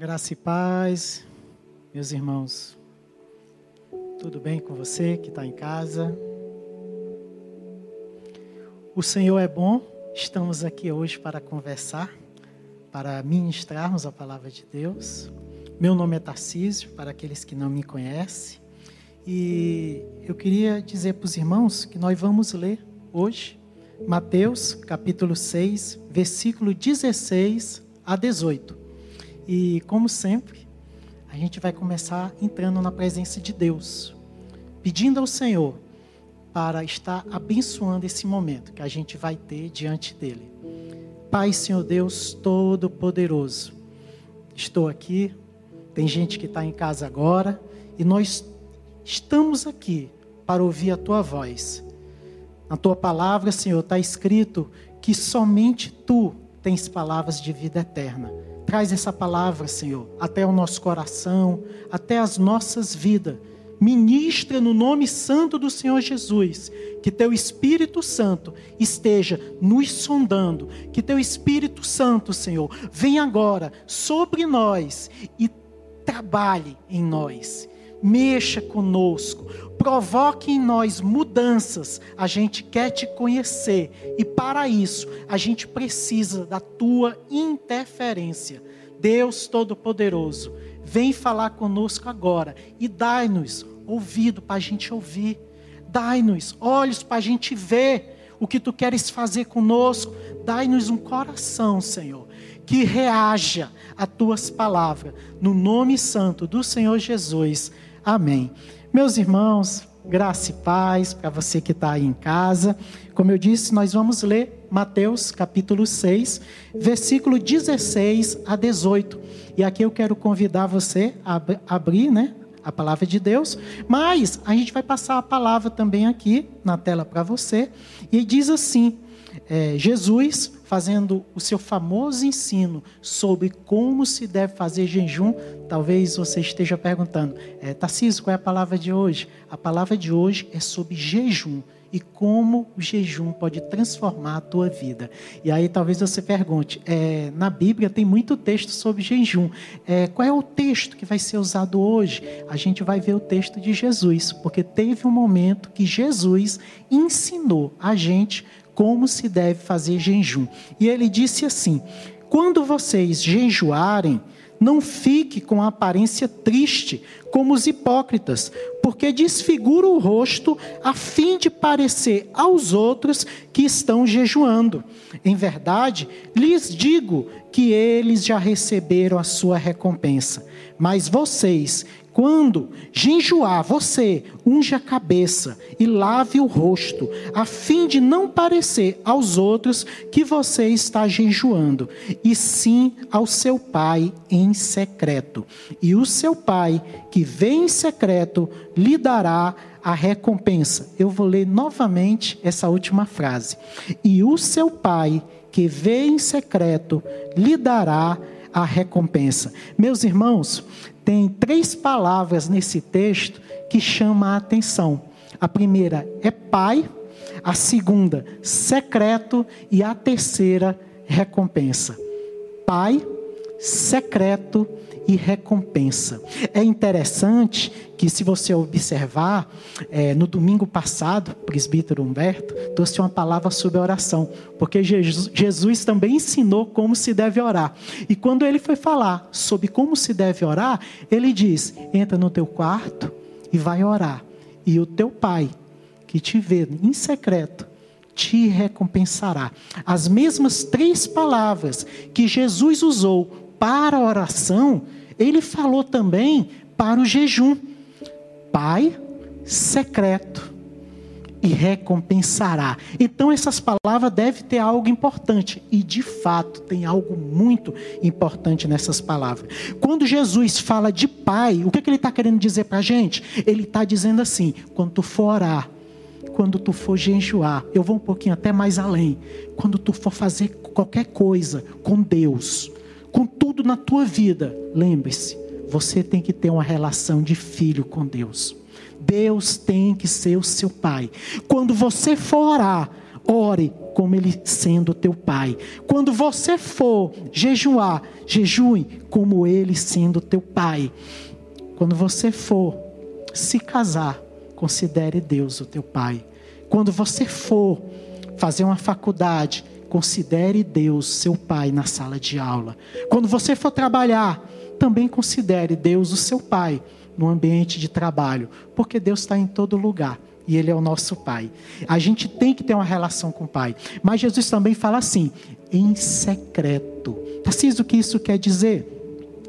Graça e paz, meus irmãos. Tudo bem com você que está em casa? O Senhor é bom, estamos aqui hoje para conversar, para ministrarmos a palavra de Deus. Meu nome é Tarcísio, para aqueles que não me conhecem, e eu queria dizer para os irmãos que nós vamos ler hoje Mateus capítulo 6, versículo 16 a 18. E, como sempre, a gente vai começar entrando na presença de Deus, pedindo ao Senhor para estar abençoando esse momento que a gente vai ter diante dele. Pai, Senhor Deus Todo-Poderoso, estou aqui, tem gente que está em casa agora, e nós estamos aqui para ouvir a tua voz. Na tua palavra, Senhor, está escrito que somente tu tens palavras de vida eterna. Traz essa palavra, Senhor, até o nosso coração, até as nossas vidas. Ministra no nome santo do Senhor Jesus, que teu Espírito Santo esteja nos sondando, que teu Espírito Santo, Senhor, venha agora sobre nós e trabalhe em nós. Mexa conosco, provoque em nós mudanças. A gente quer te conhecer e para isso a gente precisa da tua interferência. Deus Todo-Poderoso, vem falar conosco agora e dai-nos ouvido para a gente ouvir, dai-nos olhos para a gente ver o que tu queres fazer conosco, dai-nos um coração, Senhor, que reaja a tuas palavras, no nome santo do Senhor Jesus. Amém. Meus irmãos, graça e paz para você que está aí em casa. Como eu disse, nós vamos ler Mateus capítulo 6, versículo 16 a 18. E aqui eu quero convidar você a abrir, né? A palavra de Deus, mas a gente vai passar a palavra também aqui na tela para você, e diz assim: é, Jesus fazendo o seu famoso ensino sobre como se deve fazer jejum, talvez você esteja perguntando, é, Tarcísio, qual é a palavra de hoje? A palavra de hoje é sobre jejum e como o jejum pode transformar a tua vida. E aí talvez você pergunte, é, na Bíblia tem muito texto sobre jejum. É, qual é o texto que vai ser usado hoje? A gente vai ver o texto de Jesus, porque teve um momento que Jesus ensinou a gente como se deve fazer jejum. E ele disse assim: Quando vocês jejuarem, não fique com a aparência triste, como os hipócritas, porque desfigura o rosto a fim de parecer aos outros que estão jejuando. Em verdade, lhes digo que eles já receberam a sua recompensa. Mas vocês quando jejuar, você unge a cabeça e lave o rosto, a fim de não parecer aos outros que você está jejuando, e sim ao seu pai em secreto. E o seu pai, que vem em secreto, lhe dará a recompensa. Eu vou ler novamente essa última frase. E o seu pai, que vê em secreto, lhe dará a recompensa. Meus irmãos, tem três palavras nesse texto que chamam a atenção. A primeira é pai, a segunda, secreto, e a terceira, recompensa. Pai, secreto recompensa. É interessante que, se você observar, é, no domingo passado, o presbítero Humberto trouxe uma palavra sobre oração, porque Jesus, Jesus também ensinou como se deve orar. E quando ele foi falar sobre como se deve orar, ele diz: entra no teu quarto e vai orar, e o teu pai, que te vê em secreto, te recompensará. As mesmas três palavras que Jesus usou para a oração, ele falou também para o jejum. Pai secreto e recompensará. Então essas palavras devem ter algo importante e de fato tem algo muito importante nessas palavras. Quando Jesus fala de Pai, o que, é que ele está querendo dizer para a gente? Ele está dizendo assim: quando tu for orar, quando tu for jejuar, eu vou um pouquinho até mais além. Quando tu for fazer qualquer coisa com Deus, com tudo na tua vida, lembre-se, você tem que ter uma relação de filho com Deus. Deus tem que ser o seu pai. Quando você for orar, ore como ele sendo teu pai. Quando você for jejuar, jejue como ele sendo teu pai. Quando você for se casar, considere Deus o teu pai. Quando você for fazer uma faculdade, considere Deus seu pai na sala de aula. Quando você for trabalhar, também considere Deus o seu pai no ambiente de trabalho, porque Deus está em todo lugar e Ele é o nosso Pai. A gente tem que ter uma relação com o Pai. Mas Jesus também fala assim, em secreto. Tarcísio, o que isso quer dizer?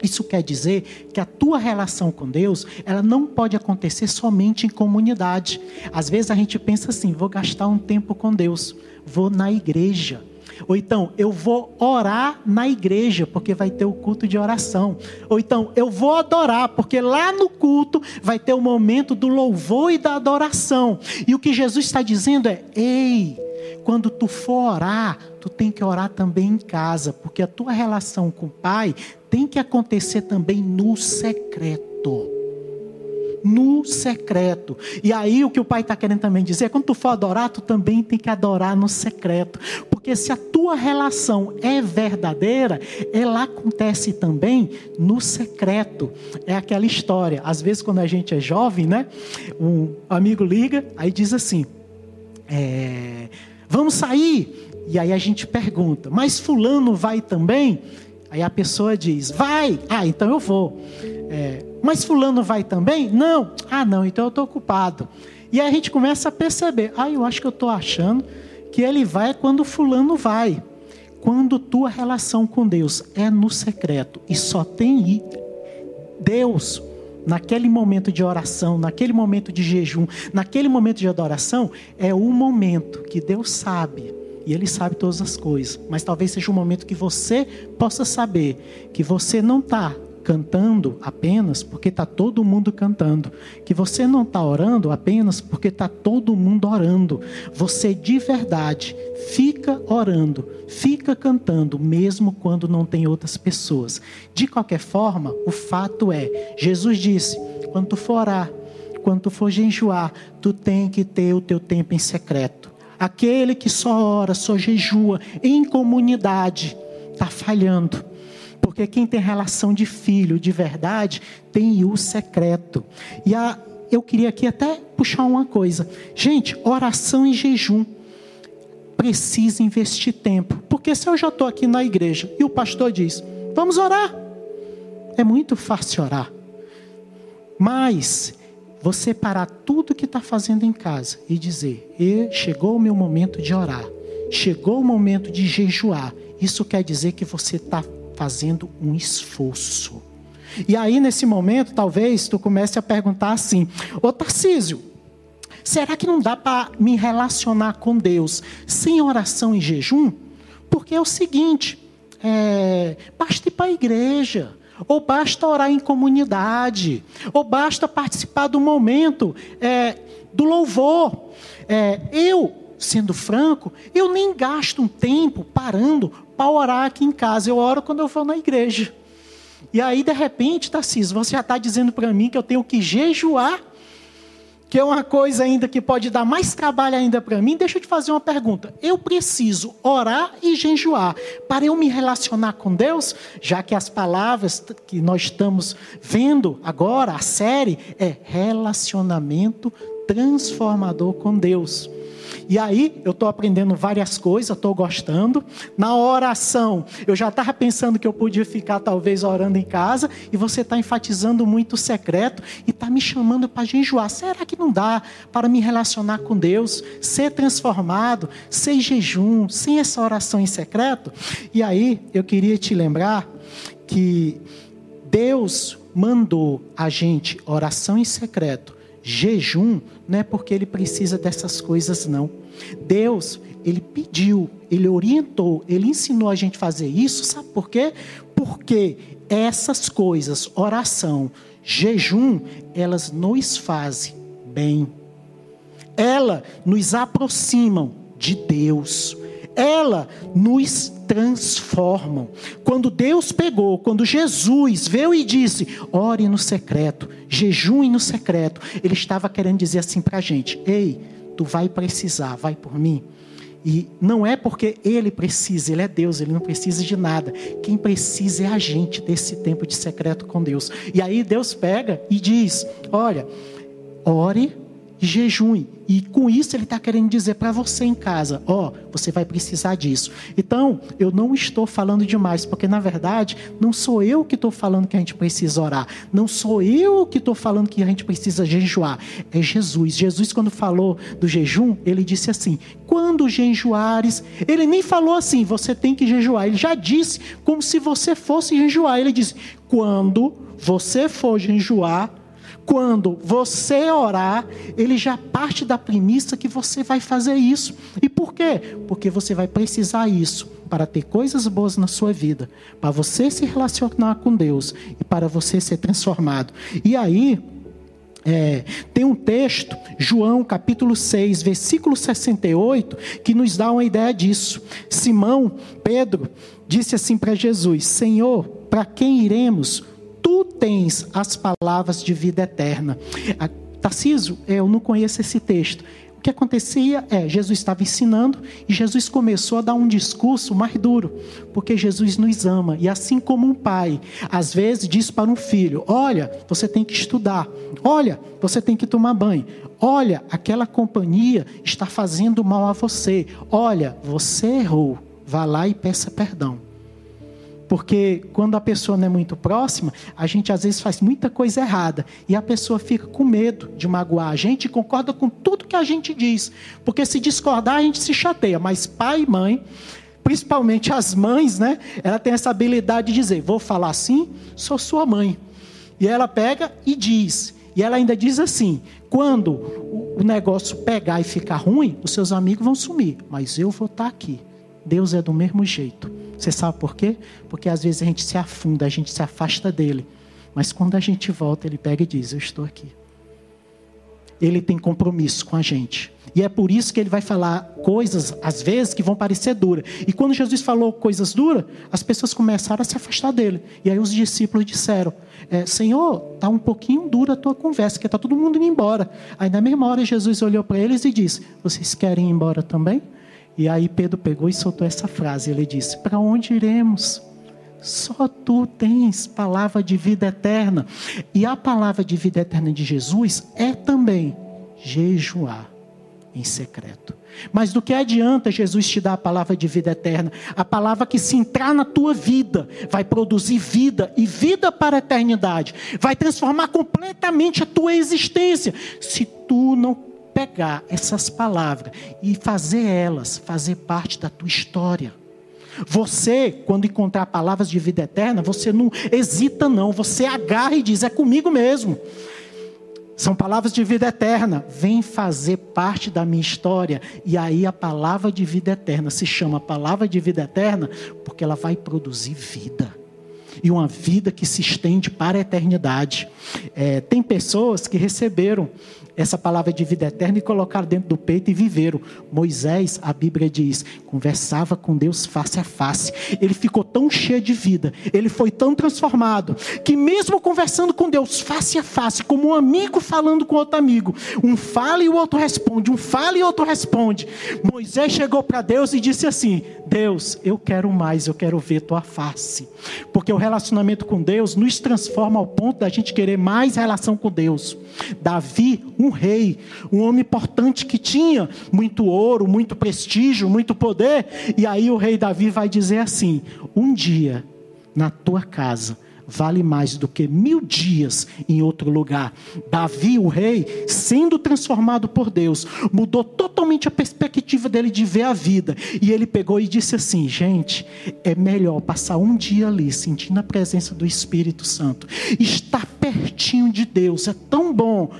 Isso quer dizer que a tua relação com Deus, ela não pode acontecer somente em comunidade. Às vezes a gente pensa assim, vou gastar um tempo com Deus, vou na igreja. Ou então, eu vou orar na igreja, porque vai ter o culto de oração. Ou então, eu vou adorar, porque lá no culto vai ter o momento do louvor e da adoração. E o que Jesus está dizendo é: ei, quando tu for orar, tu tem que orar também em casa, porque a tua relação com o Pai tem que acontecer também no secreto no secreto. E aí o que o pai está querendo também dizer, quando tu for adorar, tu também tem que adorar no secreto. Porque se a tua relação é verdadeira, ela acontece também no secreto. É aquela história. Às vezes quando a gente é jovem, né? Um amigo liga, aí diz assim: é, vamos sair. E aí a gente pergunta, mas fulano vai também? Aí a pessoa diz, vai. Ah, então eu vou. É, mas fulano vai também? Não. Ah, não, então eu estou ocupado. E aí a gente começa a perceber, ah, eu acho que eu estou achando que ele vai quando fulano vai. Quando tua relação com Deus é no secreto e só tem Deus naquele momento de oração, naquele momento de jejum, naquele momento de adoração, é o momento que Deus sabe e Ele sabe todas as coisas. Mas talvez seja um momento que você possa saber que você não está cantando apenas porque está todo mundo cantando, que você não está orando apenas porque está todo mundo orando. Você de verdade fica orando, fica cantando, mesmo quando não tem outras pessoas. De qualquer forma, o fato é: Jesus disse, quando tu for orar, quando tu for jejuar, tu tem que ter o teu tempo em secreto. Aquele que só ora, só jejua em comunidade, está falhando porque quem tem relação de filho de verdade tem o secreto. E a, eu queria aqui até puxar uma coisa. Gente, oração e jejum precisa investir tempo. Porque se eu já estou aqui na igreja e o pastor diz, vamos orar. É muito fácil orar. Mas você parar tudo que está fazendo em casa e dizer: chegou o meu momento de orar, chegou o momento de jejuar. Isso quer dizer que você está fazendo um esforço. E aí, nesse momento, talvez tu comece a perguntar assim: Ô Tarcísio, será que não dá para me relacionar com Deus sem oração e jejum? Porque é o seguinte: é, basta ir para a igreja, ou basta orar em comunidade, ou basta participar do momento é, do louvor. É, eu, sendo franco, eu nem gasto um tempo parando para orar aqui em casa. Eu oro quando eu vou na igreja. E aí, de repente, Tarcísio, você já está dizendo para mim que eu tenho que jejuar, que é uma coisa ainda que pode dar mais trabalho ainda para mim. Deixa eu te fazer uma pergunta. Eu preciso orar e jejuar para eu me relacionar com Deus, já que as palavras que nós estamos vendo agora, a série, é relacionamento transformador com Deus. E aí eu estou aprendendo várias coisas, estou gostando. Na oração, eu já estava pensando que eu podia ficar talvez orando em casa, e você está enfatizando muito o secreto e está me chamando para jejuar. Será que não dá para me relacionar com Deus, ser transformado, sem jejum, sem essa oração em secreto? E aí eu queria te lembrar que Deus mandou a gente oração em secreto jejum não é porque ele precisa dessas coisas, não. Deus, ele pediu, ele orientou, ele ensinou a gente fazer isso, sabe por quê? Porque essas coisas, oração, jejum, elas nos fazem bem. Elas nos aproximam de Deus. Ela nos transformam. Quando Deus pegou, quando Jesus veio e disse: ore no secreto, jejum no secreto, Ele estava querendo dizer assim para a gente: ei, tu vai precisar, vai por mim. E não é porque ele precisa, ele é Deus, ele não precisa de nada. Quem precisa é a gente desse tempo de secreto com Deus. E aí Deus pega e diz: Olha, ore jejum. E com isso ele está querendo dizer para você em casa: ó, oh, você vai precisar disso. Então, eu não estou falando demais, porque na verdade não sou eu que estou falando que a gente precisa orar, não sou eu que estou falando que a gente precisa jejuar, é Jesus. Jesus, quando falou do jejum, ele disse assim: quando jejuares, ele nem falou assim, você tem que jejuar, ele já disse como se você fosse jejuar. Ele disse: quando você for jejuar, quando você orar, ele já parte da premissa que você vai fazer isso. E por quê? Porque você vai precisar isso para ter coisas boas na sua vida, para você se relacionar com Deus e para você ser transformado. E aí, é, tem um texto, João capítulo 6, versículo 68, que nos dá uma ideia disso. Simão, Pedro, disse assim para Jesus: Senhor, para quem iremos? Tu tens as palavras de vida eterna. Tarcísio, eu não conheço esse texto. O que acontecia é, Jesus estava ensinando e Jesus começou a dar um discurso mais duro, porque Jesus nos ama. E assim como um pai, às vezes diz para um filho: Olha, você tem que estudar, olha, você tem que tomar banho, olha, aquela companhia está fazendo mal a você, olha, você errou, vá lá e peça perdão. Porque quando a pessoa não é muito próxima, a gente às vezes faz muita coisa errada. E a pessoa fica com medo de magoar a gente e concorda com tudo que a gente diz. Porque se discordar, a gente se chateia. Mas pai e mãe, principalmente as mães, né? Ela tem essa habilidade de dizer: vou falar assim, sou sua mãe. E ela pega e diz. E ela ainda diz assim: quando o negócio pegar e ficar ruim, os seus amigos vão sumir. Mas eu vou estar aqui. Deus é do mesmo jeito. Você sabe por quê? Porque às vezes a gente se afunda, a gente se afasta dele. Mas quando a gente volta, ele pega e diz: Eu estou aqui. Ele tem compromisso com a gente. E é por isso que ele vai falar coisas, às vezes, que vão parecer duras. E quando Jesus falou coisas duras, as pessoas começaram a se afastar dele. E aí os discípulos disseram: é, Senhor, está um pouquinho dura a tua conversa, que está todo mundo indo embora. Aí na mesma hora Jesus olhou para eles e disse: Vocês querem ir embora também? E aí Pedro pegou e soltou essa frase. Ele disse: Para onde iremos? Só tu tens palavra de vida eterna. E a palavra de vida eterna de Jesus é também jejuar em secreto. Mas do que adianta Jesus te dar a palavra de vida eterna? A palavra que se entrar na tua vida vai produzir vida e vida para a eternidade. Vai transformar completamente a tua existência. Se tu não pegar essas palavras e fazer elas fazer parte da tua história. Você, quando encontrar palavras de vida eterna, você não hesita não, você agarra e diz: é comigo mesmo. São palavras de vida eterna. Vem fazer parte da minha história. E aí a palavra de vida eterna se chama palavra de vida eterna porque ela vai produzir vida. E uma vida que se estende para a eternidade. É, tem pessoas que receberam essa palavra de vida eterna e colocaram dentro do peito e viveram. Moisés, a Bíblia diz, conversava com Deus face a face. Ele ficou tão cheio de vida, ele foi tão transformado, que mesmo conversando com Deus face a face, como um amigo falando com outro amigo, um fala e o outro responde, um fala e o outro responde. Moisés chegou para Deus e disse assim: Deus, eu quero mais, eu quero ver tua face. Porque o relacionamento com Deus nos transforma ao ponto da gente querer mais relação com Deus. Davi, um rei, um homem importante que tinha muito ouro, muito prestígio, muito poder. E aí o rei Davi vai dizer assim: um dia na tua casa vale mais do que mil dias em outro lugar. Davi, o rei, sendo transformado por Deus, mudou totalmente a perspectiva dele de ver a vida. E ele pegou e disse assim: gente, é melhor passar um dia ali, sentindo a presença do Espírito Santo, estar pertinho de Deus, é tão bom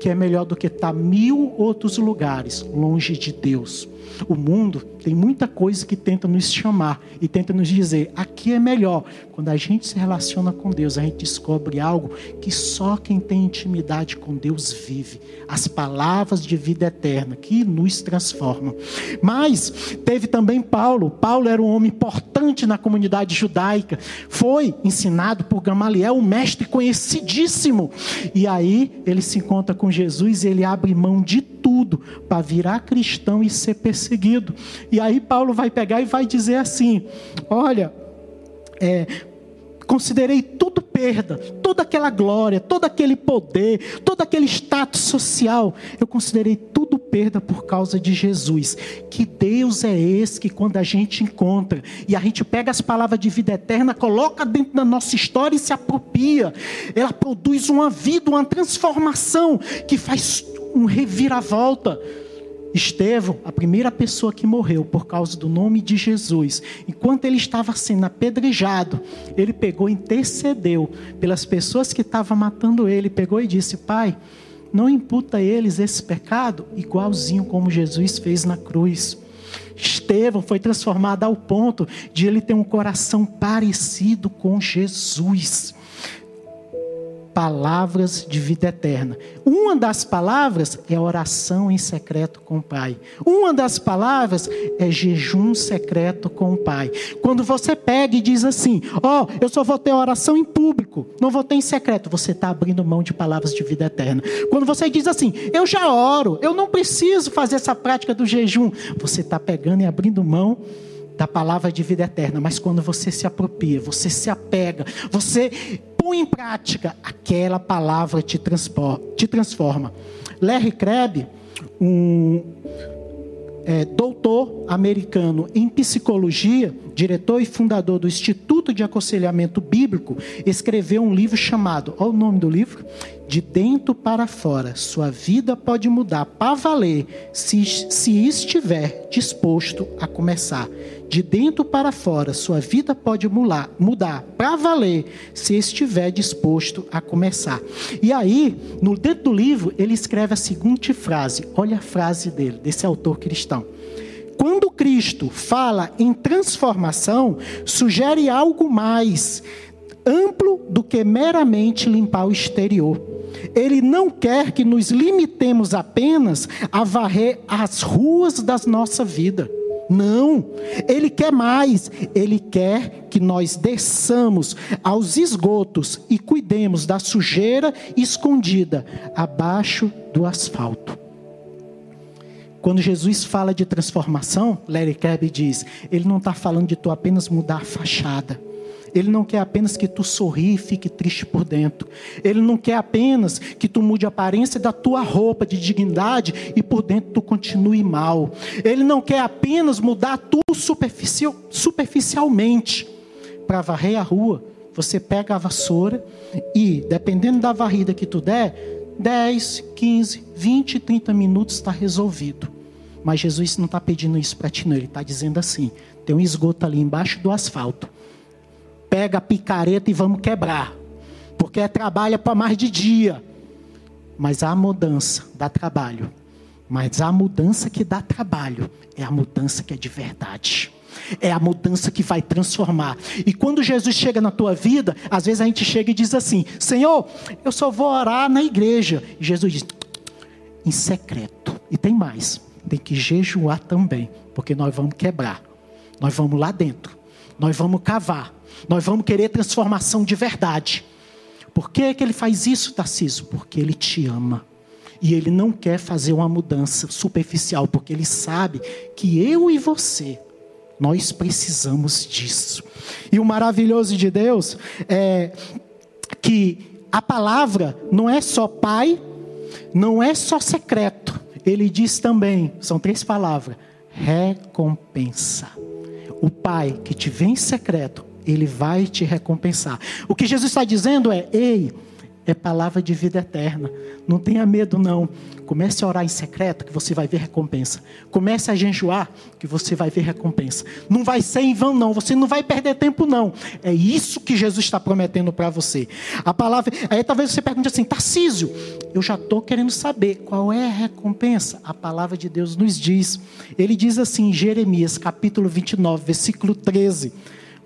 que é melhor do que estar mil outros lugares longe de Deus. O mundo tem muita coisa que tenta nos chamar e tenta nos dizer: aqui é melhor. Quando a gente se relaciona com Deus, a gente descobre algo que só quem tem intimidade com Deus vive. As palavras de vida eterna que nos transformam. Mas teve também Paulo. Paulo era um homem importante na comunidade judaica. Foi ensinado por Gamaliel, um mestre conhecidíssimo. E aí ele se encontra com Jesus e ele abre mão de tudo para virar cristão e ser perseguido. E aí Paulo vai pegar e vai dizer assim: olha, é, considerei tudo perda, toda aquela glória, todo aquele poder, todo aquele status social, eu considerei tudo perda por causa de Jesus. Que Deus é esse que quando a gente encontra e a gente pega as palavras de vida eterna, coloca dentro da nossa história e se apropria, ela produz uma vida, uma transformação que faz um reviravolta Estevão, a primeira pessoa que morreu por causa do nome de Jesus, enquanto ele estava sendo apedrejado, ele pegou e intercedeu pelas pessoas que estavam matando ele, pegou e disse: Pai, não imputa a eles esse pecado, igualzinho como Jesus fez na cruz. Estevão foi transformado ao ponto de ele ter um coração parecido com Jesus palavras de vida eterna. Uma das palavras é oração em secreto com o Pai. Uma das palavras é jejum secreto com o Pai. Quando você pega e diz assim: Ó, oh, eu só vou ter oração em público, não vou ter em secreto, você está abrindo mão de palavras de vida eterna. Quando você diz assim: Eu já oro, eu não preciso fazer essa prática do jejum, você está pegando e abrindo mão da palavra de vida eterna, mas quando você se apropria, você se apega, você põe em prática, aquela palavra te, te transforma. Larry Crabb, um é, doutor americano em psicologia, diretor e fundador do Instituto de Aconselhamento Bíblico, escreveu um livro chamado, olha o nome do livro, De Dentro para Fora. Sua vida pode mudar para valer se, se estiver disposto a começar. De dentro para fora, sua vida pode mudar, mudar para valer se estiver disposto a começar. E aí, no dentro do livro, ele escreve a seguinte frase. Olha a frase dele, desse autor cristão. Quando Cristo fala em transformação, sugere algo mais amplo do que meramente limpar o exterior. Ele não quer que nos limitemos apenas a varrer as ruas da nossa vida. Não, ele quer mais. Ele quer que nós desçamos aos esgotos e cuidemos da sujeira escondida abaixo do asfalto. Quando Jesus fala de transformação, Larry Crabb diz, ele não está falando de tu apenas mudar a fachada. Ele não quer apenas que tu sorri e fique triste por dentro. Ele não quer apenas que tu mude a aparência da tua roupa de dignidade e por dentro tu continue mal. Ele não quer apenas mudar tu superficial, superficialmente. Para varrer a rua, você pega a vassoura e, dependendo da varrida que tu der, 10, 15, 20, 30 minutos está resolvido. Mas Jesus não está pedindo isso para ti, não. Ele está dizendo assim: tem um esgoto ali embaixo do asfalto pega a picareta e vamos quebrar. Porque é trabalho para mais de dia. Mas a mudança dá trabalho. Mas a mudança que dá trabalho é a mudança que é de verdade. É a mudança que vai transformar. E quando Jesus chega na tua vida, às vezes a gente chega e diz assim: Senhor, eu só vou orar na igreja. E Jesus diz: em secreto. E tem mais: tem que jejuar também, porque nós vamos quebrar. Nós vamos lá dentro. Nós vamos cavar. Nós vamos querer transformação de verdade. Por que, que ele faz isso, Tarcísio? Porque ele te ama. E ele não quer fazer uma mudança superficial, porque ele sabe que eu e você, nós precisamos disso. E o maravilhoso de Deus é que a palavra não é só pai, não é só secreto. Ele diz também, são três palavras: recompensa. O pai que te vem em secreto ele vai te recompensar. O que Jesus está dizendo é: ei, é palavra de vida eterna. Não tenha medo, não. Comece a orar em secreto, que você vai ver recompensa. Comece a jejuar, que você vai ver recompensa. Não vai ser em vão, não. Você não vai perder tempo, não. É isso que Jesus está prometendo para você. A palavra. Aí talvez você pergunte assim, Tarcísio, eu já estou querendo saber qual é a recompensa. A palavra de Deus nos diz. Ele diz assim em Jeremias, capítulo 29, versículo 13.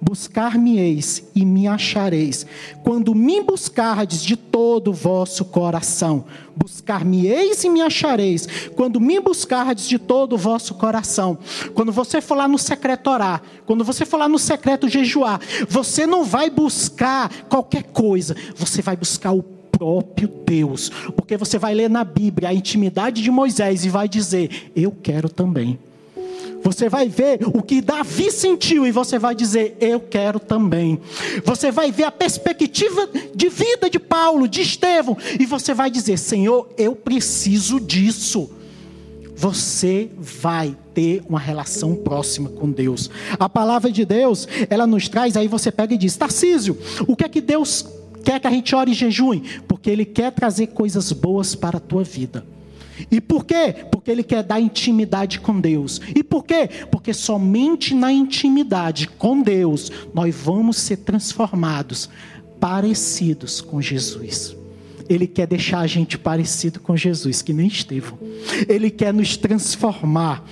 Buscar-me-eis e me achareis, quando me buscardes de todo o vosso coração. Buscar-me-eis e me achareis, quando me buscardes de todo o vosso coração. Quando você for lá no secreto orar, quando você for lá no secreto jejuar, você não vai buscar qualquer coisa, você vai buscar o próprio Deus, porque você vai ler na Bíblia a intimidade de Moisés e vai dizer: Eu quero também. Você vai ver o que Davi sentiu e você vai dizer: Eu quero também. Você vai ver a perspectiva de vida de Paulo, de Estevão, e você vai dizer: Senhor, eu preciso disso. Você vai ter uma relação próxima com Deus. A palavra de Deus, ela nos traz, aí você pega e diz: Tarcísio, o que é que Deus quer que a gente ore e jejue? Porque Ele quer trazer coisas boas para a tua vida. E por quê? Porque Ele quer dar intimidade com Deus. E por quê? Porque somente na intimidade com Deus nós vamos ser transformados, parecidos com Jesus. Ele quer deixar a gente parecido com Jesus, que nem Estevão. Ele quer nos transformar.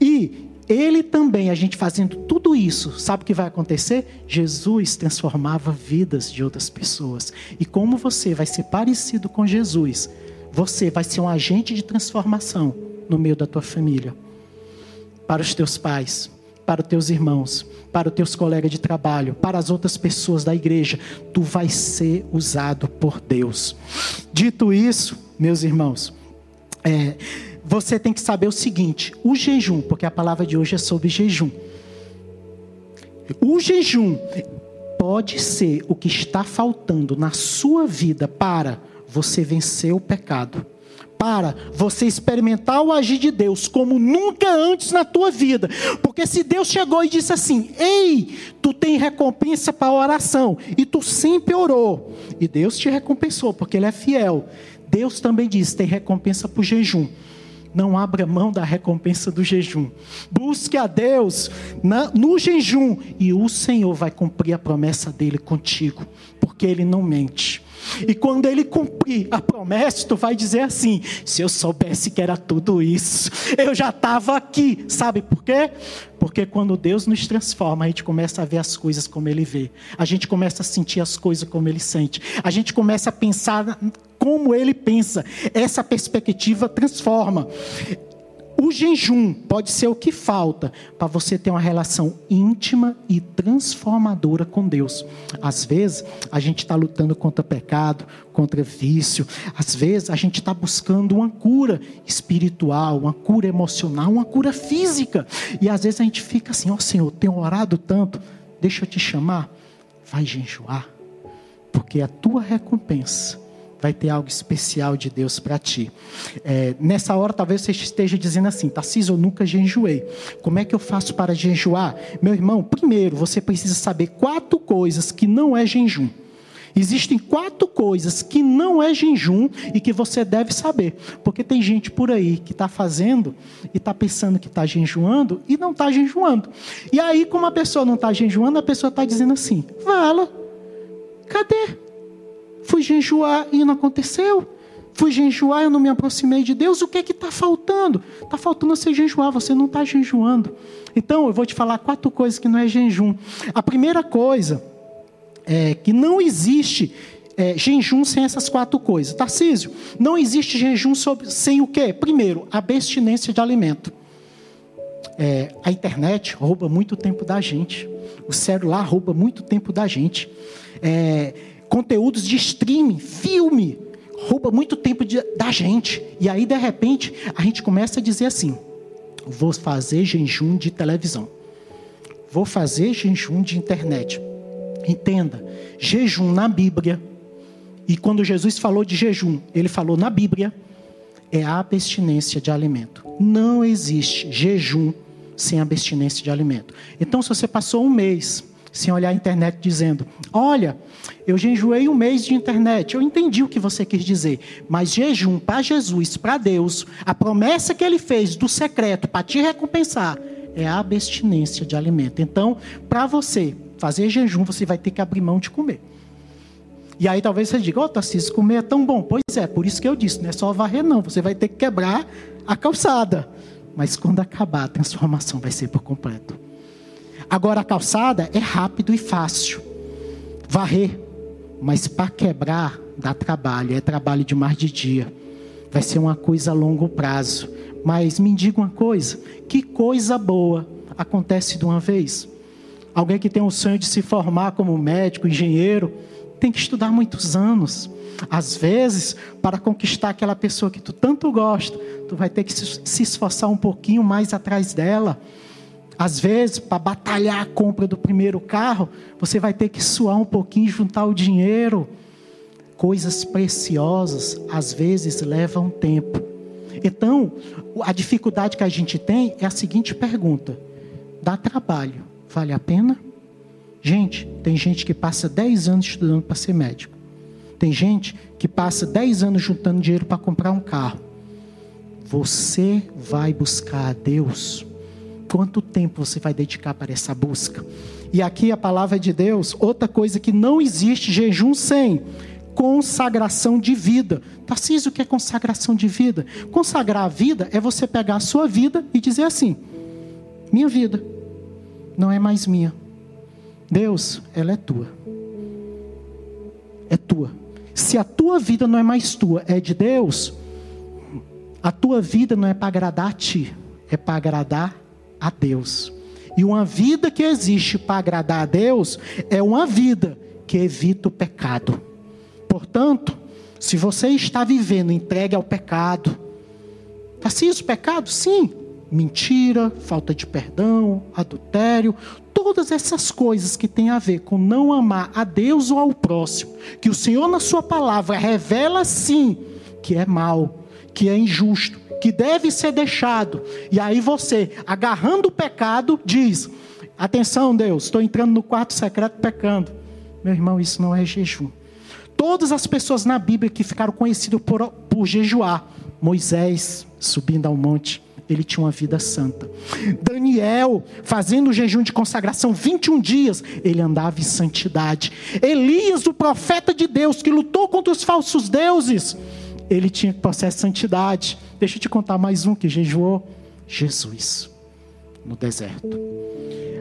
E ele também, a gente fazendo tudo isso, sabe o que vai acontecer? Jesus transformava vidas de outras pessoas. E como você vai ser parecido com Jesus, você vai ser um agente de transformação no meio da tua família, para os teus pais, para os teus irmãos, para os teus colegas de trabalho, para as outras pessoas da igreja. Tu vai ser usado por Deus. Dito isso, meus irmãos, é, você tem que saber o seguinte: o jejum, porque a palavra de hoje é sobre jejum. O jejum pode ser o que está faltando na sua vida para você vencer o pecado, para você experimentar o agir de Deus como nunca antes na tua vida. Porque se Deus chegou e disse assim: "Ei, tu tem recompensa para a oração", e tu sempre orou, e Deus te recompensou, porque ele é fiel. Deus também disse: "Tem recompensa para o jejum". Não abra mão da recompensa do jejum. Busque a Deus na, no jejum e o Senhor vai cumprir a promessa dele contigo, porque ele não mente. E quando ele cumprir a promessa, tu vai dizer assim: se eu soubesse que era tudo isso, eu já estava aqui. Sabe por quê? Porque quando Deus nos transforma, a gente começa a ver as coisas como Ele vê, a gente começa a sentir as coisas como Ele sente, a gente começa a pensar como Ele pensa. Essa perspectiva transforma. O jejum pode ser o que falta para você ter uma relação íntima e transformadora com Deus. Às vezes, a gente está lutando contra pecado, contra vício. Às vezes, a gente está buscando uma cura espiritual, uma cura emocional, uma cura física. E às vezes a gente fica assim: Ó oh, Senhor, tenho orado tanto, deixa eu te chamar. Vai jejuar, porque a tua recompensa vai ter algo especial de Deus para ti. É, nessa hora, talvez você esteja dizendo assim: Tarcísio, eu nunca jejuei. Como é que eu faço para jejuar? Meu irmão, primeiro você precisa saber quatro coisas que não é jejum. Existem quatro coisas que não é jejum e que você deve saber. Porque tem gente por aí que está fazendo e está pensando que está jejuando e não está jejuando. E aí, como a pessoa não está jejuando, a pessoa está dizendo assim: Vala, cadê? Fui jejuar e não aconteceu. Fui jejuar eu não me aproximei de Deus. O que é que está faltando? Está faltando você jejuar, você não está jejuando. Então, eu vou te falar quatro coisas que não é jejum. A primeira coisa é que não existe é, jejum sem essas quatro coisas. Tarcísio, não existe jejum sobre, sem o quê? Primeiro, abstinência de alimento. É, a internet rouba muito tempo da gente. O celular rouba muito tempo da gente. É, conteúdos de streaming, filme, rouba muito tempo de, da gente. E aí, de repente, a gente começa a dizer assim: vou fazer jejum de televisão, vou fazer jejum de internet. Entenda, jejum na Bíblia, e quando Jesus falou de jejum, ele falou na Bíblia, é a abstinência de alimento. Não existe jejum sem abstinência de alimento. Então, se você passou um mês sem olhar a internet dizendo: Olha, eu jejuei um mês de internet. Eu entendi o que você quis dizer. Mas jejum para Jesus, para Deus, a promessa que ele fez do secreto para te recompensar é a abstinência de alimento. Então, para você fazer jejum, você vai ter que abrir mão de comer. E aí talvez você diga, ó, oh, Tarcísio, comer é tão bom. Pois é, por isso que eu disse, não é só varrer, não. Você vai ter que quebrar a calçada. Mas quando acabar, a transformação vai ser por completo. Agora a calçada é rápido e fácil. Varrer. Mas para quebrar dá trabalho, é trabalho de mais de dia. Vai ser uma coisa a longo prazo. Mas me diga uma coisa: que coisa boa acontece de uma vez? Alguém que tem o sonho de se formar como médico, engenheiro, tem que estudar muitos anos. Às vezes, para conquistar aquela pessoa que tu tanto gosta, tu vai ter que se esforçar um pouquinho mais atrás dela. Às vezes, para batalhar a compra do primeiro carro, você vai ter que suar um pouquinho, juntar o dinheiro. Coisas preciosas, às vezes, levam tempo. Então, a dificuldade que a gente tem é a seguinte pergunta: dá trabalho, vale a pena? Gente, tem gente que passa 10 anos estudando para ser médico. Tem gente que passa 10 anos juntando dinheiro para comprar um carro. Você vai buscar a Deus? Quanto tempo você vai dedicar para essa busca? E aqui a palavra de Deus, outra coisa que não existe jejum sem consagração de vida. Tarcísio, o que é consagração de vida? Consagrar a vida é você pegar a sua vida e dizer assim: minha vida não é mais minha. Deus, ela é tua. É tua. Se a tua vida não é mais tua, é de Deus, a tua vida não é para agradar a ti, é para agradar a Deus. E uma vida que existe para agradar a Deus é uma vida que evita o pecado. Portanto, se você está vivendo entregue ao pecado, assim os pecados? Sim. Mentira, falta de perdão, adultério, todas essas coisas que têm a ver com não amar a Deus ou ao próximo, que o Senhor na sua palavra revela sim que é mal, que é injusto, que deve ser deixado. E aí você, agarrando o pecado, diz: Atenção, Deus, estou entrando no quarto secreto pecando. Meu irmão, isso não é jejum. Todas as pessoas na Bíblia que ficaram conhecidas por, por jejuar, Moisés subindo ao monte, ele tinha uma vida santa. Daniel, fazendo o jejum de consagração 21 dias, ele andava em santidade. Elias, o profeta de Deus, que lutou contra os falsos deuses, ele tinha que processar santidade. Deixa eu te contar mais um que jejuou: Jesus, no deserto.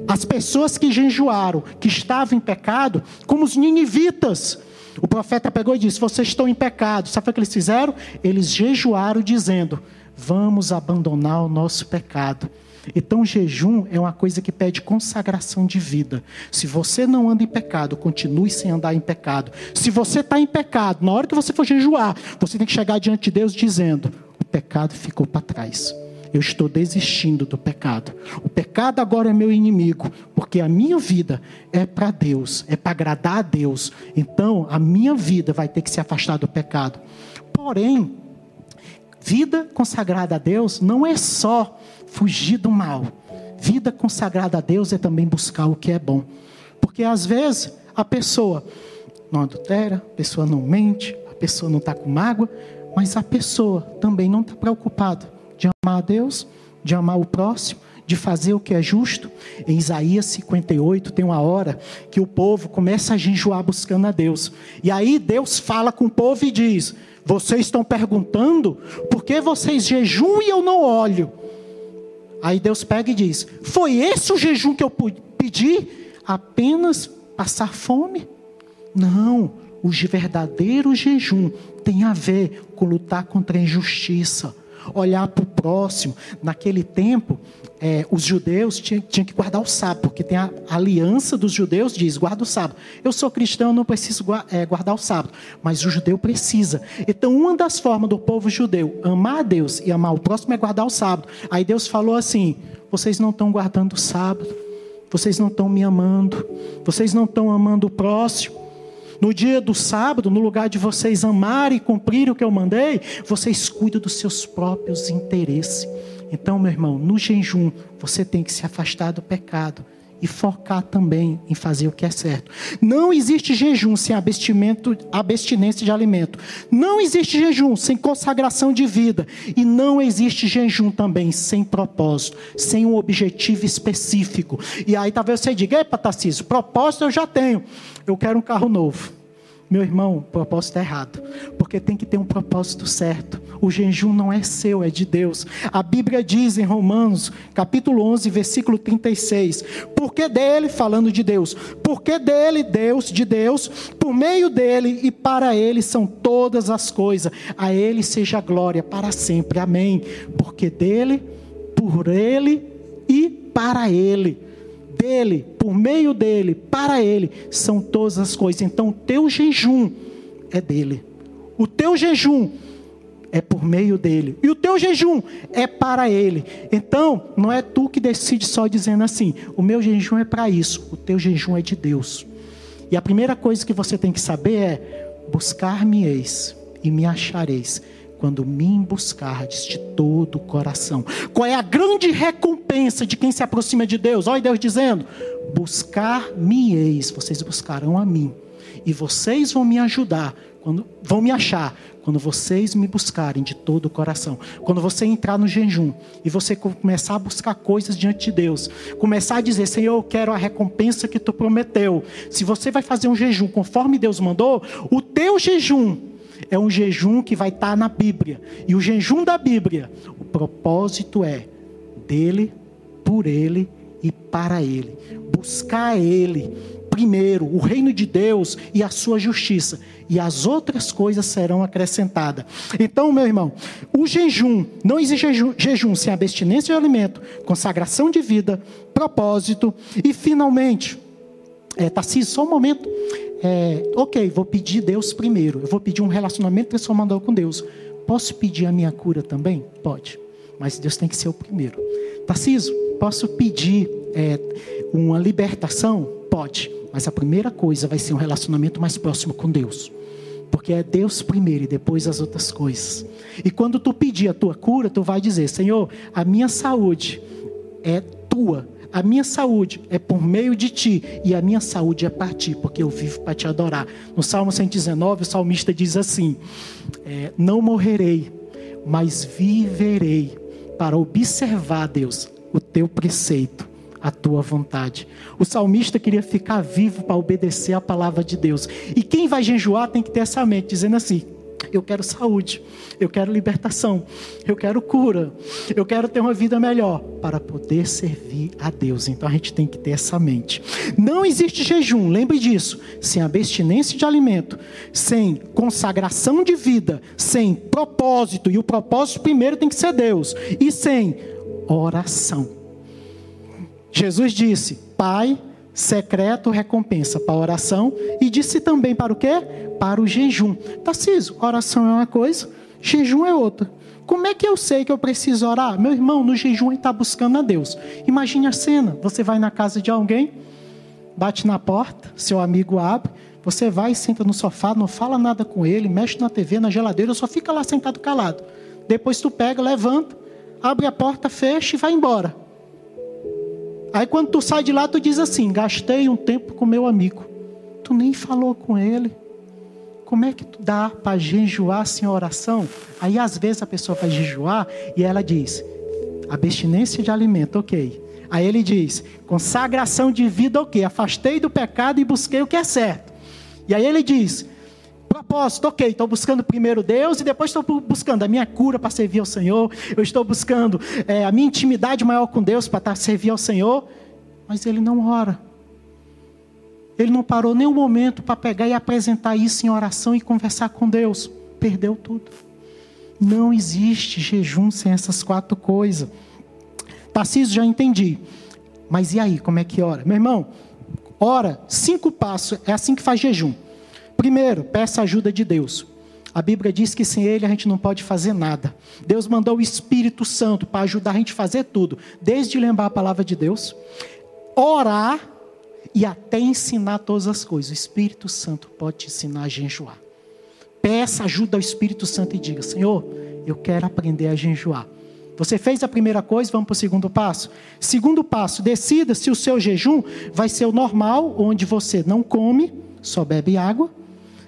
As pessoas que jejuaram, que estavam em pecado, como os ninivitas, o profeta pegou e disse: Vocês estão em pecado. Sabe o que eles fizeram? Eles jejuaram dizendo: Vamos abandonar o nosso pecado. Então, jejum é uma coisa que pede consagração de vida. Se você não anda em pecado, continue sem andar em pecado. Se você está em pecado, na hora que você for jejuar, você tem que chegar diante de Deus dizendo: O pecado ficou para trás. Eu estou desistindo do pecado. O pecado agora é meu inimigo, porque a minha vida é para Deus, é para agradar a Deus. Então, a minha vida vai ter que se afastar do pecado. Porém, vida consagrada a Deus não é só fugir do mal. Vida consagrada a Deus é também buscar o que é bom. Porque às vezes a pessoa não adultera, a pessoa não mente, a pessoa não está com mágoa, mas a pessoa também não está preocupada de amar a Deus, de amar o próximo, de fazer o que é justo. Em Isaías 58 tem uma hora que o povo começa a jejuar buscando a Deus. E aí Deus fala com o povo e diz: Vocês estão perguntando por que vocês jejuam e eu não olho? Aí Deus pega e diz: Foi esse o jejum que eu pedi? Apenas passar fome? Não, o verdadeiro jejum tem a ver com lutar contra a injustiça olhar para o próximo. Naquele tempo, é, os judeus tinham, tinham, que guardar o sábado, porque tem a, a, aliança dos judeus diz, guarda o sábado. Eu sou cristão, não preciso é, guardar o sábado, mas o judeu precisa. Então, uma das formas do povo judeu amar a Deus e amar o próximo é guardar o sábado. Aí Deus falou assim: vocês não estão guardando o sábado, vocês não estão me amando, vocês não estão amando o próximo. No dia do sábado, no lugar de vocês amarem e cumprirem o que eu mandei, vocês cuidam dos seus próprios interesses. Então, meu irmão, no jejum, você tem que se afastar do pecado e focar também em fazer o que é certo. Não existe jejum sem abstinência de alimento. Não existe jejum sem consagração de vida. E não existe jejum também sem propósito, sem um objetivo específico. E aí talvez você diga, epa, Tarcísio, propósito eu já tenho. Eu quero um carro novo. Meu irmão, o propósito é errado, porque tem que ter um propósito certo. O jejum não é seu, é de Deus. A Bíblia diz em Romanos, capítulo 11, versículo 36, porque dele, falando de Deus, porque dele, Deus, de Deus, por meio dele e para ele são todas as coisas. A ele seja a glória para sempre. Amém. Porque dele, por ele e para ele dele, por meio dele, para ele, são todas as coisas. Então, o teu jejum é dele. O teu jejum é por meio dele. E o teu jejum é para ele. Então, não é tu que decide só dizendo assim: o meu jejum é para isso, o teu jejum é de Deus. E a primeira coisa que você tem que saber é: buscar-me-eis e me achareis quando me buscardes de todo o coração. Qual é a grande recompensa de quem se aproxima de Deus? Olha Deus dizendo: buscar-me-eis, vocês buscarão a mim, e vocês vão me ajudar, quando, vão me achar, quando vocês me buscarem de todo o coração. Quando você entrar no jejum e você começar a buscar coisas diante de Deus, começar a dizer: Senhor, eu quero a recompensa que tu prometeu. Se você vai fazer um jejum conforme Deus mandou, o teu jejum é um jejum que vai estar na Bíblia. E o jejum da Bíblia, o propósito é dele, por ele e para ele. Buscar ele primeiro, o reino de Deus e a sua justiça, e as outras coisas serão acrescentadas. Então, meu irmão, o jejum, não existe jejum, jejum sem abstinência de alimento, consagração de vida, propósito e finalmente, é, Tarcísio, só um momento. É, ok, vou pedir Deus primeiro. Eu vou pedir um relacionamento transformador com Deus. Posso pedir a minha cura também? Pode. Mas Deus tem que ser o primeiro. Tarcísio, posso pedir é, uma libertação? Pode. Mas a primeira coisa vai ser um relacionamento mais próximo com Deus. Porque é Deus primeiro e depois as outras coisas. E quando tu pedir a tua cura, tu vai dizer: Senhor, a minha saúde é tua a minha saúde é por meio de ti e a minha saúde é para ti, porque eu vivo para te adorar. No Salmo 119, o salmista diz assim: é, Não morrerei, mas viverei para observar, Deus, o teu preceito, a tua vontade. O salmista queria ficar vivo para obedecer a palavra de Deus. E quem vai jejuar tem que ter essa mente, dizendo assim: eu quero saúde, eu quero libertação, eu quero cura, eu quero ter uma vida melhor para poder servir a Deus. Então a gente tem que ter essa mente. Não existe jejum, lembre disso, sem abstinência de alimento, sem consagração de vida, sem propósito, e o propósito primeiro tem que ser Deus, e sem oração. Jesus disse: Pai, secreto recompensa para a oração e disse também para o quê? Para o jejum. Tarcísio, oração é uma coisa, jejum é outra. Como é que eu sei que eu preciso orar? Meu irmão, no jejum está buscando a Deus. Imagine a cena: você vai na casa de alguém, bate na porta, seu amigo abre, você vai, senta no sofá, não fala nada com ele, mexe na TV, na geladeira, só fica lá sentado calado. Depois tu pega, levanta, abre a porta, fecha e vai embora. Aí quando tu sai de lá, tu diz assim: gastei um tempo com meu amigo. Tu nem falou com ele. Como é que tu dá para jejuar sem oração? Aí às vezes a pessoa vai jejuar e ela diz: abstinência de alimento, ok. Aí ele diz: consagração de vida, ok. Afastei do pecado e busquei o que é certo. E aí ele diz: propósito, ok, estou buscando primeiro Deus e depois estou buscando a minha cura para servir ao Senhor, eu estou buscando é, a minha intimidade maior com Deus para servir ao Senhor, mas ele não ora. Ele não parou nenhum momento para pegar e apresentar isso em oração e conversar com Deus. Perdeu tudo. Não existe jejum sem essas quatro coisas. Tarcísio, já entendi. Mas e aí, como é que ora? Meu irmão, ora, cinco passos, é assim que faz jejum. Primeiro, peça ajuda de Deus. A Bíblia diz que sem Ele a gente não pode fazer nada. Deus mandou o Espírito Santo para ajudar a gente a fazer tudo, desde lembrar a palavra de Deus, orar e até ensinar todas as coisas. O Espírito Santo pode te ensinar a jejuar. Peça ajuda ao Espírito Santo e diga: Senhor, eu quero aprender a jejuar. Você fez a primeira coisa, vamos para o segundo passo. Segundo passo, decida se o seu jejum vai ser o normal, onde você não come, só bebe água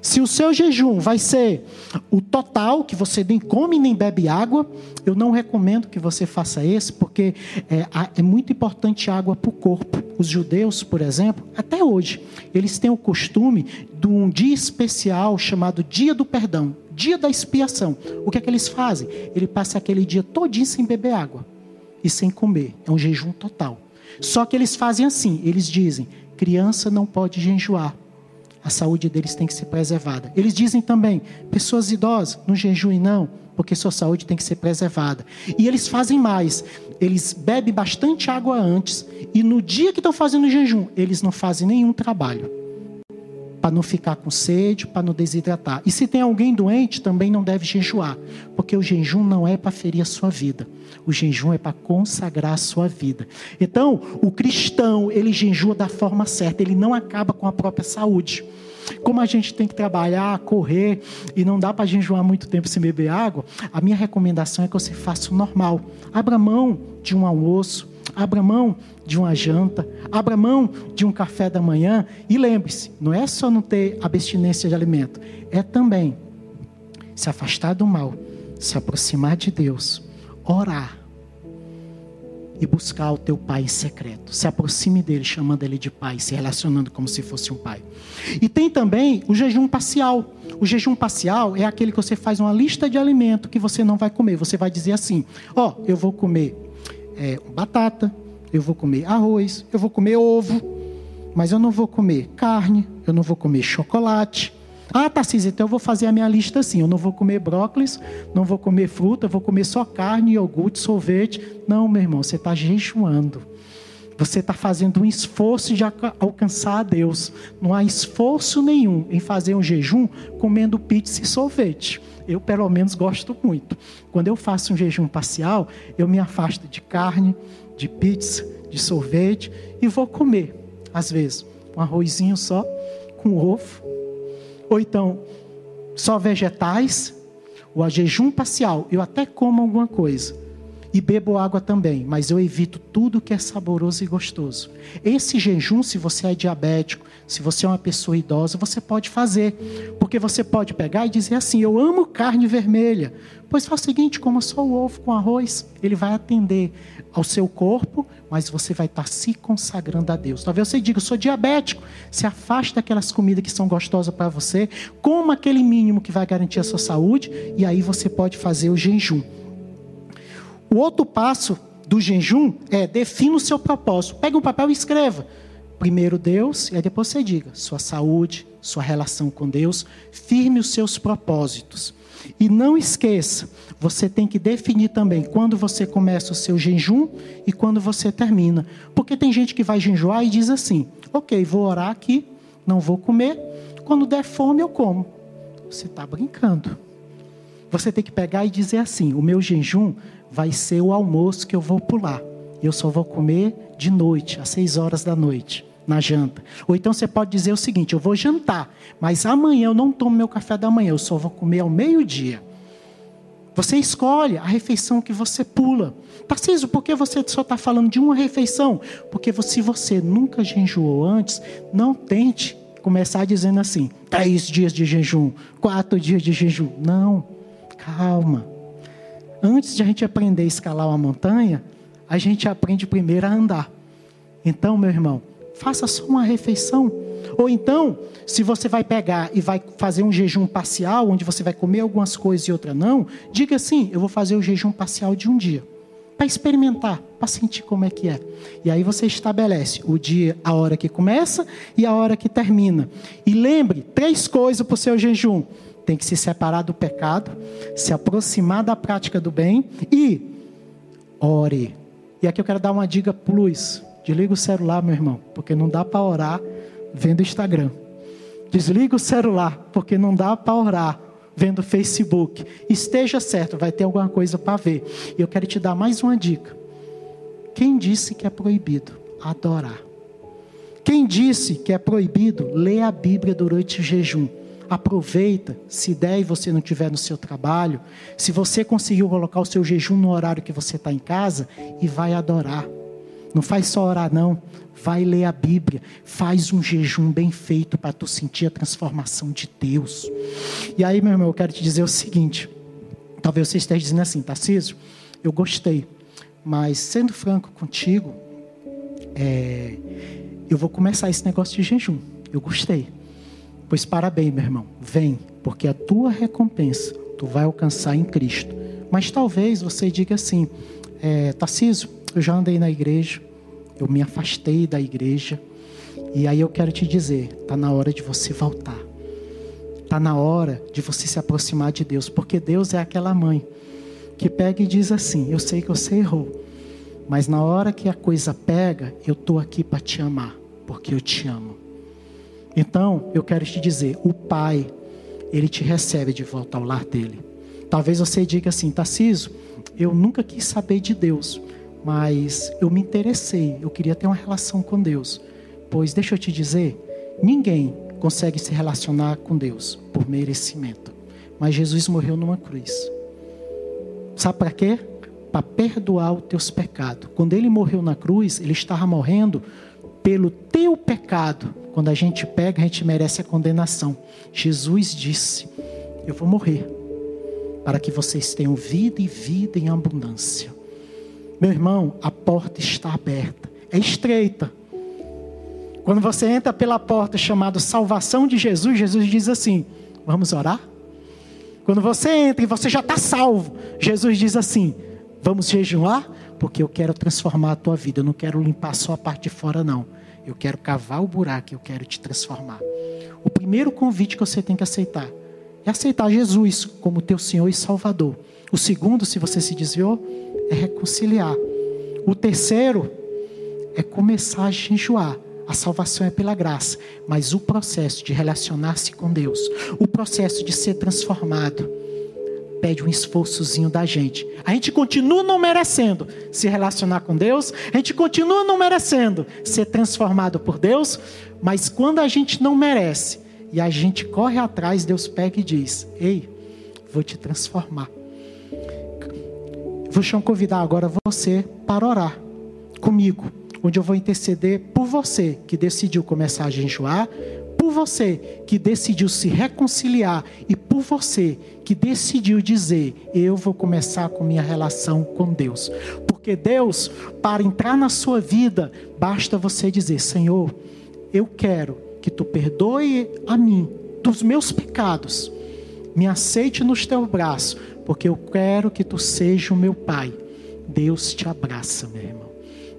se o seu jejum vai ser o total, que você nem come nem bebe água, eu não recomendo que você faça esse, porque é, é muito importante água para o corpo. Os judeus, por exemplo, até hoje, eles têm o costume de um dia especial chamado Dia do Perdão, Dia da Expiação. O que é que eles fazem? Ele passa aquele dia todinho sem beber água e sem comer. É um jejum total. Só que eles fazem assim, eles dizem, criança não pode jejuar a saúde deles tem que ser preservada. Eles dizem também, pessoas idosas, não jejuem não, porque sua saúde tem que ser preservada. E eles fazem mais, eles bebem bastante água antes, e no dia que estão fazendo jejum, eles não fazem nenhum trabalho. Para não ficar com sede, para não desidratar. E se tem alguém doente, também não deve jejuar, porque o jejum não é para ferir a sua vida. O jejum é para consagrar a sua vida. Então, o cristão, ele jejua da forma certa, ele não acaba com a própria saúde. Como a gente tem que trabalhar, correr e não dá para jejuar muito tempo sem beber água, a minha recomendação é que você faça o normal. Abra mão de um almoço, abra mão de uma janta, abra mão de um café da manhã e lembre-se, não é só não ter abstinência de alimento, é também se afastar do mal, se aproximar de Deus, orar e buscar o teu pai em secreto. Se aproxime dele, chamando ele de pai, se relacionando como se fosse um pai. E tem também o jejum parcial. O jejum parcial é aquele que você faz uma lista de alimento que você não vai comer. Você vai dizer assim: ó, oh, eu vou comer é, batata, eu vou comer arroz, eu vou comer ovo, mas eu não vou comer carne, eu não vou comer chocolate. Ah, Tarcísio, então eu vou fazer a minha lista assim. Eu não vou comer brócolis, não vou comer fruta, vou comer só carne, iogurte, sorvete. Não, meu irmão, você está jejuando. Você está fazendo um esforço de alcançar a Deus. Não há esforço nenhum em fazer um jejum comendo pizza e sorvete. Eu, pelo menos, gosto muito. Quando eu faço um jejum parcial, eu me afasto de carne, de pizza, de sorvete e vou comer, às vezes, um arrozinho só, com ovo, ou então só vegetais, ou a jejum parcial, eu até como alguma coisa e bebo água também, mas eu evito tudo que é saboroso e gostoso. Esse jejum, se você é diabético, se você é uma pessoa idosa, você pode fazer, porque você pode pegar e dizer assim: Eu amo carne vermelha. Pois faz o seguinte: coma só o ovo com arroz, ele vai atender ao seu corpo, mas você vai estar se consagrando a Deus. Talvez você diga: Eu sou diabético. Se afaste daquelas comidas que são gostosas para você, coma aquele mínimo que vai garantir a sua saúde, e aí você pode fazer o jejum. O outro passo do jejum é defina o seu propósito. Pega um papel e escreva. Primeiro Deus, e aí depois você diga sua saúde, sua relação com Deus, firme os seus propósitos. E não esqueça, você tem que definir também quando você começa o seu jejum e quando você termina. Porque tem gente que vai jejuar e diz assim: ok, vou orar aqui, não vou comer, quando der fome eu como. Você está brincando. Você tem que pegar e dizer assim: o meu jejum vai ser o almoço que eu vou pular. Eu só vou comer de noite, às seis horas da noite, na janta. Ou então você pode dizer o seguinte: eu vou jantar, mas amanhã eu não tomo meu café da manhã, eu só vou comer ao meio-dia. Você escolhe a refeição que você pula. Tarcísio, por que você só está falando de uma refeição? Porque se você nunca jejuou antes, não tente começar dizendo assim: três dias de jejum, quatro dias de jejum. Não, calma. Antes de a gente aprender a escalar uma montanha, a gente aprende primeiro a andar. Então, meu irmão, faça só uma refeição. Ou então, se você vai pegar e vai fazer um jejum parcial, onde você vai comer algumas coisas e outra não, diga assim: eu vou fazer o jejum parcial de um dia. Para experimentar, para sentir como é que é. E aí você estabelece o dia, a hora que começa e a hora que termina. E lembre, três coisas para o seu jejum tem que se separar do pecado, se aproximar da prática do bem e ore. E aqui eu quero dar uma dica plus. Desliga o celular, meu irmão, porque não dá para orar vendo Instagram. Desliga o celular, porque não dá para orar vendo Facebook. Esteja certo, vai ter alguma coisa para ver. E eu quero te dar mais uma dica. Quem disse que é proibido adorar? Quem disse que é proibido ler a Bíblia durante o jejum? Aproveita, se der e você não estiver no seu trabalho, se você conseguiu colocar o seu jejum no horário que você está em casa, e vai adorar. Não faz só orar, não. Vai ler a Bíblia. Faz um jejum bem feito para tu sentir a transformação de Deus. E aí, meu irmão, eu quero te dizer o seguinte. Talvez você esteja dizendo assim, Tarcísio, eu gostei. Mas, sendo franco contigo, é, eu vou começar esse negócio de jejum. Eu gostei. Pois parabéns, meu irmão. Vem, porque a tua recompensa tu vai alcançar em Cristo. Mas talvez você diga assim: é, Tarcísio, eu já andei na igreja, eu me afastei da igreja, e aí eu quero te dizer: está na hora de você voltar. Está na hora de você se aproximar de Deus, porque Deus é aquela mãe que pega e diz assim: Eu sei que você errou, mas na hora que a coisa pega, eu estou aqui para te amar, porque eu te amo. Então, eu quero te dizer, o Pai, ele te recebe de volta ao lar dele. Talvez você diga assim, Tarciso, eu nunca quis saber de Deus, mas eu me interessei, eu queria ter uma relação com Deus. Pois deixa eu te dizer, ninguém consegue se relacionar com Deus por merecimento. Mas Jesus morreu numa cruz. Sabe para quê? Para perdoar os teus pecados. Quando ele morreu na cruz, ele estava morrendo pelo teu pecado. Quando a gente pega, a gente merece a condenação. Jesus disse: Eu vou morrer para que vocês tenham vida e vida em abundância. Meu irmão, a porta está aberta, é estreita. Quando você entra pela porta chamada salvação de Jesus, Jesus diz assim: Vamos orar? Quando você entra e você já está salvo, Jesus diz assim: Vamos jejuar? Porque eu quero transformar a tua vida. Eu não quero limpar só a parte de fora, não. Eu quero cavar o buraco, eu quero te transformar. O primeiro convite que você tem que aceitar é aceitar Jesus como teu Senhor e Salvador. O segundo, se você se desviou, é reconciliar. O terceiro é começar a jejuar. A salvação é pela graça, mas o processo de relacionar-se com Deus, o processo de ser transformado, pede um esforçozinho da gente. A gente continua não merecendo se relacionar com Deus, a gente continua não merecendo ser transformado por Deus, mas quando a gente não merece e a gente corre atrás, Deus pega e diz: Ei, vou te transformar. Vou convidar agora você para orar comigo onde eu vou interceder por você que decidiu começar a jejuar, por você que decidiu se reconciliar e por você que decidiu dizer: Eu vou começar com minha relação com Deus. Porque Deus, para entrar na sua vida, basta você dizer: Senhor, eu quero que tu perdoe a mim dos meus pecados, me aceite nos teus braços, porque eu quero que tu seja o meu Pai. Deus te abraça, meu irmão.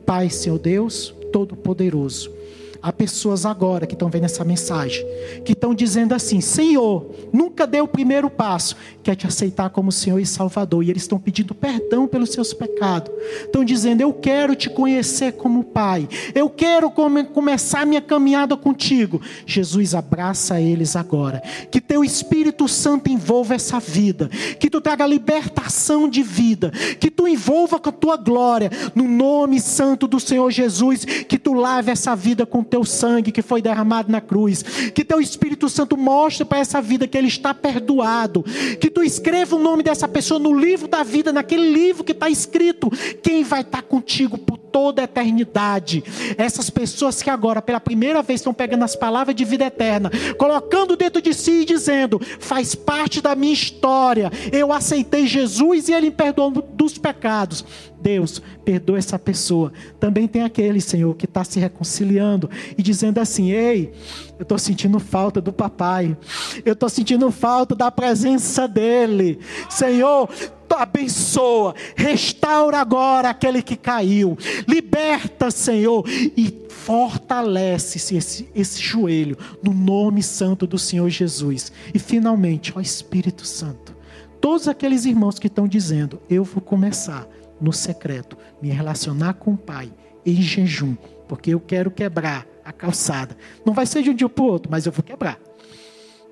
Pai, Senhor Deus Todo-Poderoso. Há pessoas agora que estão vendo essa mensagem, que estão dizendo assim: Senhor, nunca deu o primeiro passo, quer te aceitar como Senhor e Salvador, e eles estão pedindo perdão pelos seus pecados. Estão dizendo: Eu quero te conhecer como Pai, eu quero come começar minha caminhada contigo. Jesus, abraça eles agora, que teu Espírito Santo envolva essa vida, que tu traga libertação de vida, que tu envolva com a tua glória, no nome santo do Senhor Jesus, que tu lave essa vida com teu sangue que foi derramado na cruz. Que teu Espírito Santo mostre para essa vida que ele está perdoado. Que tu escreva o nome dessa pessoa no livro da vida, naquele livro que está escrito. Quem vai estar contigo por toda a eternidade. Essas pessoas que agora, pela primeira vez, estão pegando as palavras de vida eterna, colocando dentro de si e dizendo: faz parte da minha história. Eu aceitei Jesus e ele me perdoou dos pecados. Deus, perdoa essa pessoa. Também tem aquele, Senhor, que está se reconciliando e dizendo assim: Ei, eu estou sentindo falta do papai, eu estou sentindo falta da presença dele. Senhor, abençoa, restaura agora aquele que caiu, liberta, Senhor, e fortalece esse, esse joelho no nome santo do Senhor Jesus. E finalmente, ó Espírito Santo, todos aqueles irmãos que estão dizendo: Eu vou começar no secreto, me relacionar com o Pai em jejum, porque eu quero quebrar a calçada. Não vai ser de um dia para o outro, mas eu vou quebrar.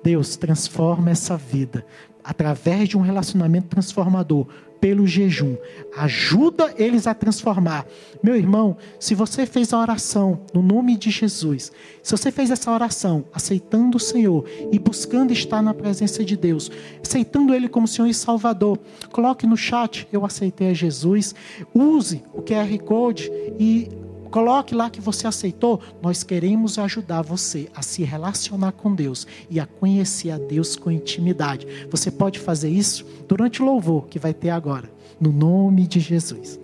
Deus transforma essa vida através de um relacionamento transformador pelo jejum. Ajuda eles a transformar. Meu irmão, se você fez a oração no nome de Jesus, se você fez essa oração aceitando o Senhor e buscando estar na presença de Deus, aceitando Ele como Senhor e Salvador, coloque no chat: Eu aceitei a Jesus. Use o QR Code e Coloque lá que você aceitou. Nós queremos ajudar você a se relacionar com Deus e a conhecer a Deus com intimidade. Você pode fazer isso durante o louvor que vai ter agora, no nome de Jesus.